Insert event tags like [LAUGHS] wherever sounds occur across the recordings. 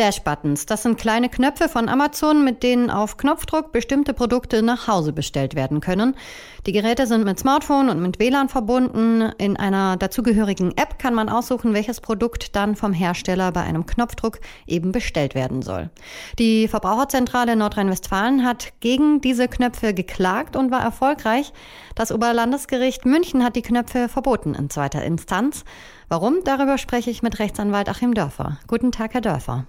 Dash-Buttons, das sind kleine Knöpfe von Amazon, mit denen auf Knopfdruck bestimmte Produkte nach Hause bestellt werden können. Die Geräte sind mit Smartphone und mit WLAN verbunden. In einer dazugehörigen App kann man aussuchen, welches Produkt dann vom Hersteller bei einem Knopfdruck eben bestellt werden soll. Die Verbraucherzentrale Nordrhein-Westfalen hat gegen diese Knöpfe geklagt und war erfolgreich. Das Oberlandesgericht München hat die Knöpfe verboten in zweiter Instanz. Warum? Darüber spreche ich mit Rechtsanwalt Achim Dörfer. Guten Tag, Herr Dörfer.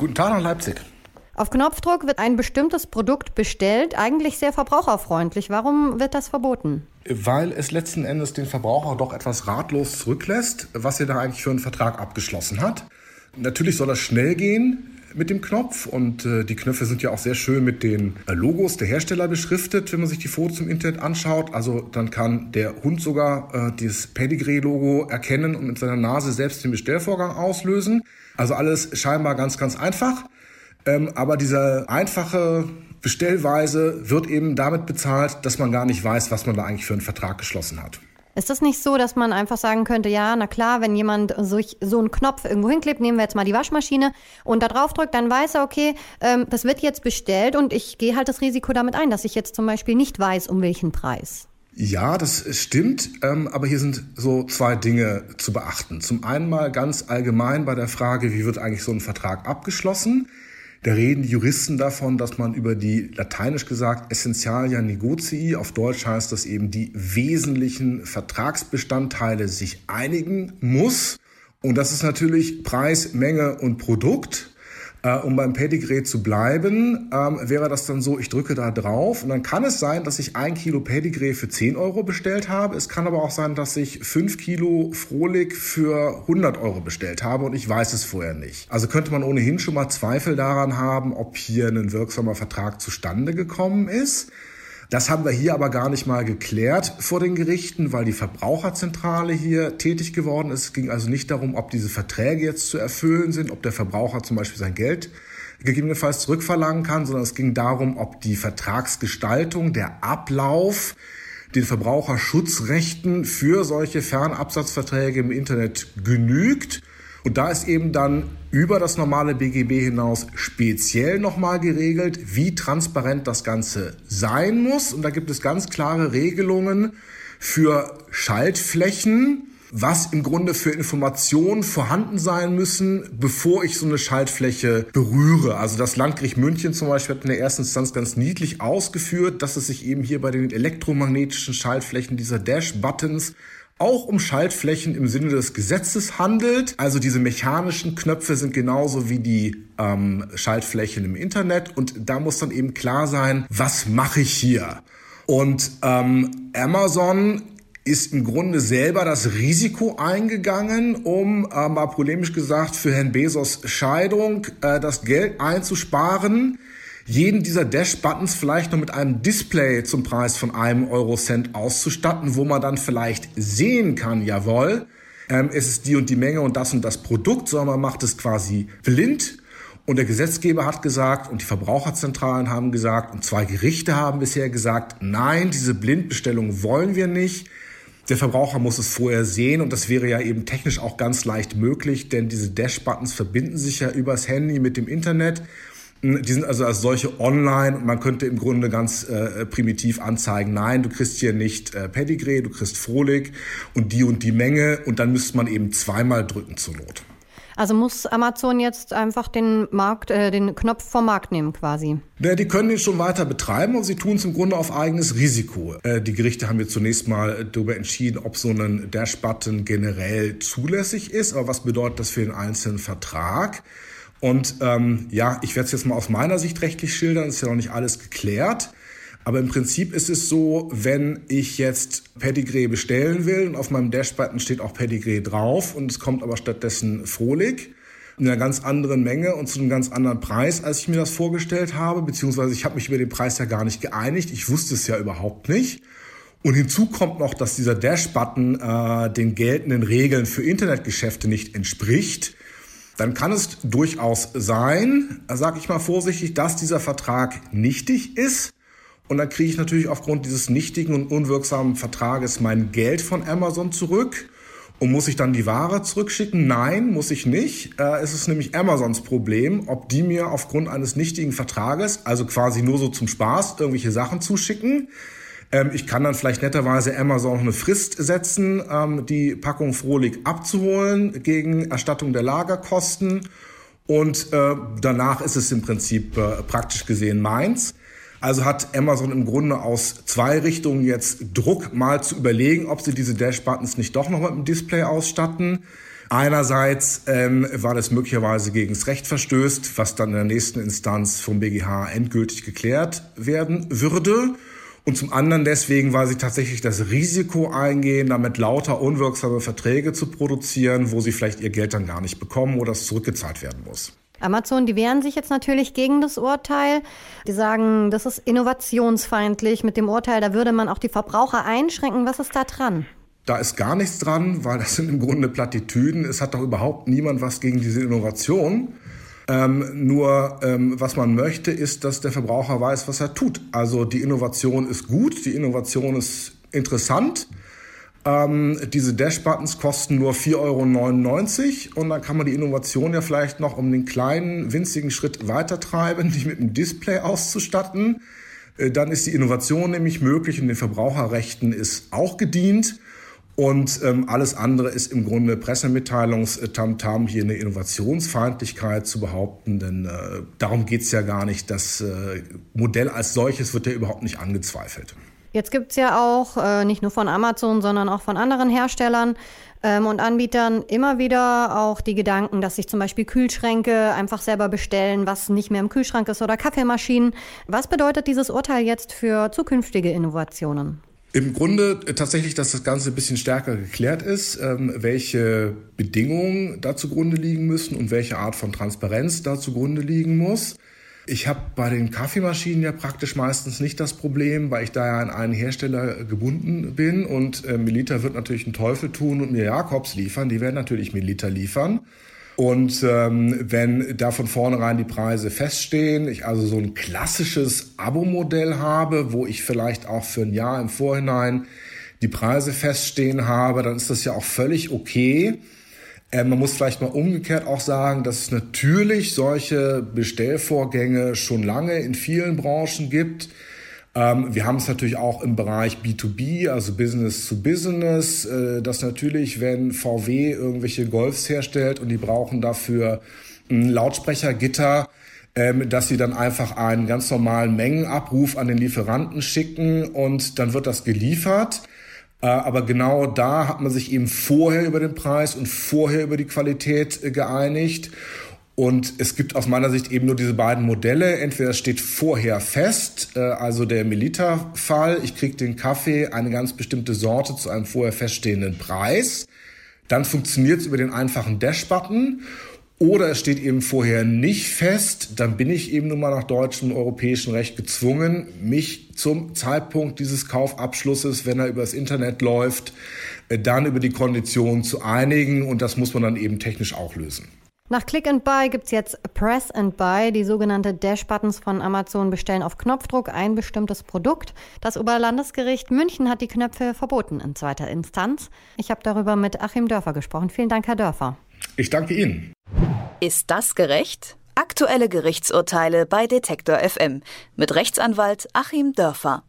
Guten Tag nach Leipzig. Auf Knopfdruck wird ein bestimmtes Produkt bestellt, eigentlich sehr verbraucherfreundlich. Warum wird das verboten? Weil es letzten Endes den Verbraucher doch etwas ratlos zurücklässt, was er da eigentlich für einen Vertrag abgeschlossen hat. Natürlich soll das schnell gehen mit dem Knopf und äh, die Knöpfe sind ja auch sehr schön mit den äh, Logos der Hersteller beschriftet, wenn man sich die Fotos im Internet anschaut. Also dann kann der Hund sogar äh, dieses Pedigree-Logo erkennen und mit seiner Nase selbst den Bestellvorgang auslösen. Also alles scheinbar ganz, ganz einfach. Ähm, aber diese einfache Bestellweise wird eben damit bezahlt, dass man gar nicht weiß, was man da eigentlich für einen Vertrag geschlossen hat. Ist das nicht so, dass man einfach sagen könnte, ja, na klar, wenn jemand so, so einen Knopf irgendwo hinklebt, nehmen wir jetzt mal die Waschmaschine und da drauf drückt, dann weiß er, okay, ähm, das wird jetzt bestellt und ich gehe halt das Risiko damit ein, dass ich jetzt zum Beispiel nicht weiß, um welchen Preis. Ja, das stimmt, ähm, aber hier sind so zwei Dinge zu beachten. Zum einen mal ganz allgemein bei der Frage, wie wird eigentlich so ein Vertrag abgeschlossen? Da reden die Juristen davon, dass man über die, lateinisch gesagt, Essentialia Negocii, auf Deutsch heißt das eben die wesentlichen Vertragsbestandteile sich einigen muss. Und das ist natürlich Preis, Menge und Produkt. Äh, um beim Pedigree zu bleiben, ähm, wäre das dann so, ich drücke da drauf und dann kann es sein, dass ich ein Kilo Pedigree für 10 Euro bestellt habe. Es kann aber auch sein, dass ich 5 Kilo Frohlig für 100 Euro bestellt habe und ich weiß es vorher nicht. Also könnte man ohnehin schon mal Zweifel daran haben, ob hier ein wirksamer Vertrag zustande gekommen ist. Das haben wir hier aber gar nicht mal geklärt vor den Gerichten, weil die Verbraucherzentrale hier tätig geworden ist. Es ging also nicht darum, ob diese Verträge jetzt zu erfüllen sind, ob der Verbraucher zum Beispiel sein Geld gegebenenfalls zurückverlangen kann, sondern es ging darum, ob die Vertragsgestaltung, der Ablauf den Verbraucherschutzrechten für solche Fernabsatzverträge im Internet genügt. Und da ist eben dann über das normale BGB hinaus speziell nochmal geregelt, wie transparent das Ganze sein muss. Und da gibt es ganz klare Regelungen für Schaltflächen, was im Grunde für Informationen vorhanden sein müssen, bevor ich so eine Schaltfläche berühre. Also das Landgericht München zum Beispiel hat in der ersten Instanz ganz niedlich ausgeführt, dass es sich eben hier bei den elektromagnetischen Schaltflächen dieser Dash-Buttons auch um Schaltflächen im Sinne des Gesetzes handelt. Also diese mechanischen Knöpfe sind genauso wie die ähm, Schaltflächen im Internet und da muss dann eben klar sein, was mache ich hier? Und ähm, Amazon ist im Grunde selber das Risiko eingegangen, um äh, mal polemisch gesagt für Herrn Bezos Scheidung äh, das Geld einzusparen jeden dieser Dash-Buttons vielleicht noch mit einem Display zum Preis von einem Eurocent auszustatten, wo man dann vielleicht sehen kann, jawohl, ähm, es ist die und die Menge und das und das Produkt, sondern man macht es quasi blind. Und der Gesetzgeber hat gesagt und die Verbraucherzentralen haben gesagt und zwei Gerichte haben bisher gesagt, nein, diese Blindbestellung wollen wir nicht. Der Verbraucher muss es vorher sehen und das wäre ja eben technisch auch ganz leicht möglich, denn diese Dash-Buttons verbinden sich ja übers Handy mit dem Internet die sind also als solche online und man könnte im Grunde ganz äh, primitiv anzeigen, nein, du kriegst hier nicht äh, Pedigree, du kriegst Frohlig und die und die Menge und dann müsste man eben zweimal drücken zur Not. Also muss Amazon jetzt einfach den Markt, äh, den Knopf vom Markt nehmen quasi? Ja, die können den schon weiter betreiben und sie tun es im Grunde auf eigenes Risiko. Äh, die Gerichte haben jetzt zunächst mal darüber entschieden, ob so ein Dash-Button generell zulässig ist, aber was bedeutet das für den einzelnen Vertrag? Und ähm, ja, ich werde es jetzt mal aus meiner Sicht rechtlich schildern, ist ja noch nicht alles geklärt. Aber im Prinzip ist es so, wenn ich jetzt Pedigree bestellen will und auf meinem Dashbutton steht auch Pedigree drauf und es kommt aber stattdessen Frohlig in einer ganz anderen Menge und zu einem ganz anderen Preis, als ich mir das vorgestellt habe, beziehungsweise ich habe mich über den Preis ja gar nicht geeinigt. Ich wusste es ja überhaupt nicht. Und hinzu kommt noch, dass dieser Dash-Button äh, den geltenden Regeln für Internetgeschäfte nicht entspricht dann kann es durchaus sein, sage ich mal vorsichtig, dass dieser Vertrag nichtig ist Und dann kriege ich natürlich aufgrund dieses nichtigen und unwirksamen Vertrages mein Geld von Amazon zurück. Und muss ich dann die Ware zurückschicken? Nein, muss ich nicht. Äh, es ist nämlich Amazons Problem, ob die mir aufgrund eines nichtigen Vertrages, also quasi nur so zum Spaß, irgendwelche Sachen zuschicken. Ähm, ich kann dann vielleicht netterweise Amazon noch eine Frist setzen, ähm, die Packung Frohlig abzuholen gegen Erstattung der Lagerkosten. Und äh, danach ist es im Prinzip äh, praktisch gesehen meins. Also hat Amazon im Grunde aus zwei Richtungen jetzt Druck, mal zu überlegen, ob sie diese Dash-Buttons nicht doch noch mit dem Display ausstatten. Einerseits, ähm, weil es möglicherweise gegen das Recht verstößt, was dann in der nächsten Instanz vom BGH endgültig geklärt werden würde. Und zum anderen deswegen, weil sie tatsächlich das Risiko eingehen, damit lauter unwirksame Verträge zu produzieren, wo sie vielleicht ihr Geld dann gar nicht bekommen oder es zurückgezahlt werden muss. Amazon, die wehren sich jetzt natürlich gegen das Urteil. Die sagen, das ist innovationsfeindlich mit dem Urteil, da würde man auch die Verbraucher einschränken. Was ist da dran? Da ist gar nichts dran, weil das sind im Grunde Plattitüden. Es hat doch überhaupt niemand was gegen diese Innovation. Ähm, nur ähm, was man möchte, ist, dass der Verbraucher weiß, was er tut. Also die Innovation ist gut, die Innovation ist interessant. Ähm, diese Dash-Buttons kosten nur 4,99 Euro und dann kann man die Innovation ja vielleicht noch um den kleinen, winzigen Schritt weiter treiben, [LAUGHS] die mit einem Display auszustatten. Äh, dann ist die Innovation nämlich möglich und den Verbraucherrechten ist auch gedient. Und ähm, alles andere ist im Grunde Pressemitteilungstamtam, hier eine Innovationsfeindlichkeit zu behaupten, denn äh, darum geht's ja gar nicht. Das äh, Modell als solches wird ja überhaupt nicht angezweifelt. Jetzt gibt's ja auch, äh, nicht nur von Amazon, sondern auch von anderen Herstellern ähm, und Anbietern immer wieder auch die Gedanken, dass sich zum Beispiel Kühlschränke einfach selber bestellen, was nicht mehr im Kühlschrank ist oder Kaffeemaschinen. Was bedeutet dieses Urteil jetzt für zukünftige Innovationen? Im Grunde äh, tatsächlich, dass das Ganze ein bisschen stärker geklärt ist, ähm, welche Bedingungen da zugrunde liegen müssen und welche Art von Transparenz da zugrunde liegen muss. Ich habe bei den Kaffeemaschinen ja praktisch meistens nicht das Problem, weil ich da ja an einen Hersteller gebunden bin und äh, Melita wird natürlich einen Teufel tun und mir Jakobs liefern. Die werden natürlich Melita liefern. Und ähm, wenn da von vornherein die Preise feststehen, ich also so ein klassisches Abo-Modell habe, wo ich vielleicht auch für ein Jahr im Vorhinein die Preise feststehen habe, dann ist das ja auch völlig okay. Äh, man muss vielleicht mal umgekehrt auch sagen, dass es natürlich solche Bestellvorgänge schon lange in vielen Branchen gibt. Ähm, wir haben es natürlich auch im Bereich B2B, also Business to Business, äh, dass natürlich, wenn VW irgendwelche Golfs herstellt und die brauchen dafür ein Lautsprechergitter, ähm, dass sie dann einfach einen ganz normalen Mengenabruf an den Lieferanten schicken und dann wird das geliefert. Äh, aber genau da hat man sich eben vorher über den Preis und vorher über die Qualität äh, geeinigt. Und es gibt aus meiner Sicht eben nur diese beiden Modelle. Entweder steht vorher fest, äh, also der Melita-Fall, ich kriege den Kaffee, eine ganz bestimmte Sorte zu einem vorher feststehenden Preis. Dann funktioniert es über den einfachen Dash-Button. Oder es steht eben vorher nicht fest, dann bin ich eben nun mal nach deutschem europäischem Recht gezwungen, mich zum Zeitpunkt dieses Kaufabschlusses, wenn er übers Internet läuft, äh, dann über die Konditionen zu einigen und das muss man dann eben technisch auch lösen. Nach Click and Buy gibt's jetzt Press and Buy, die sogenannte Dash-Buttons von Amazon bestellen auf Knopfdruck ein bestimmtes Produkt. Das Oberlandesgericht München hat die Knöpfe verboten in zweiter Instanz. Ich habe darüber mit Achim Dörfer gesprochen. Vielen Dank, Herr Dörfer. Ich danke Ihnen. Ist das gerecht? Aktuelle Gerichtsurteile bei Detektor FM mit Rechtsanwalt Achim Dörfer.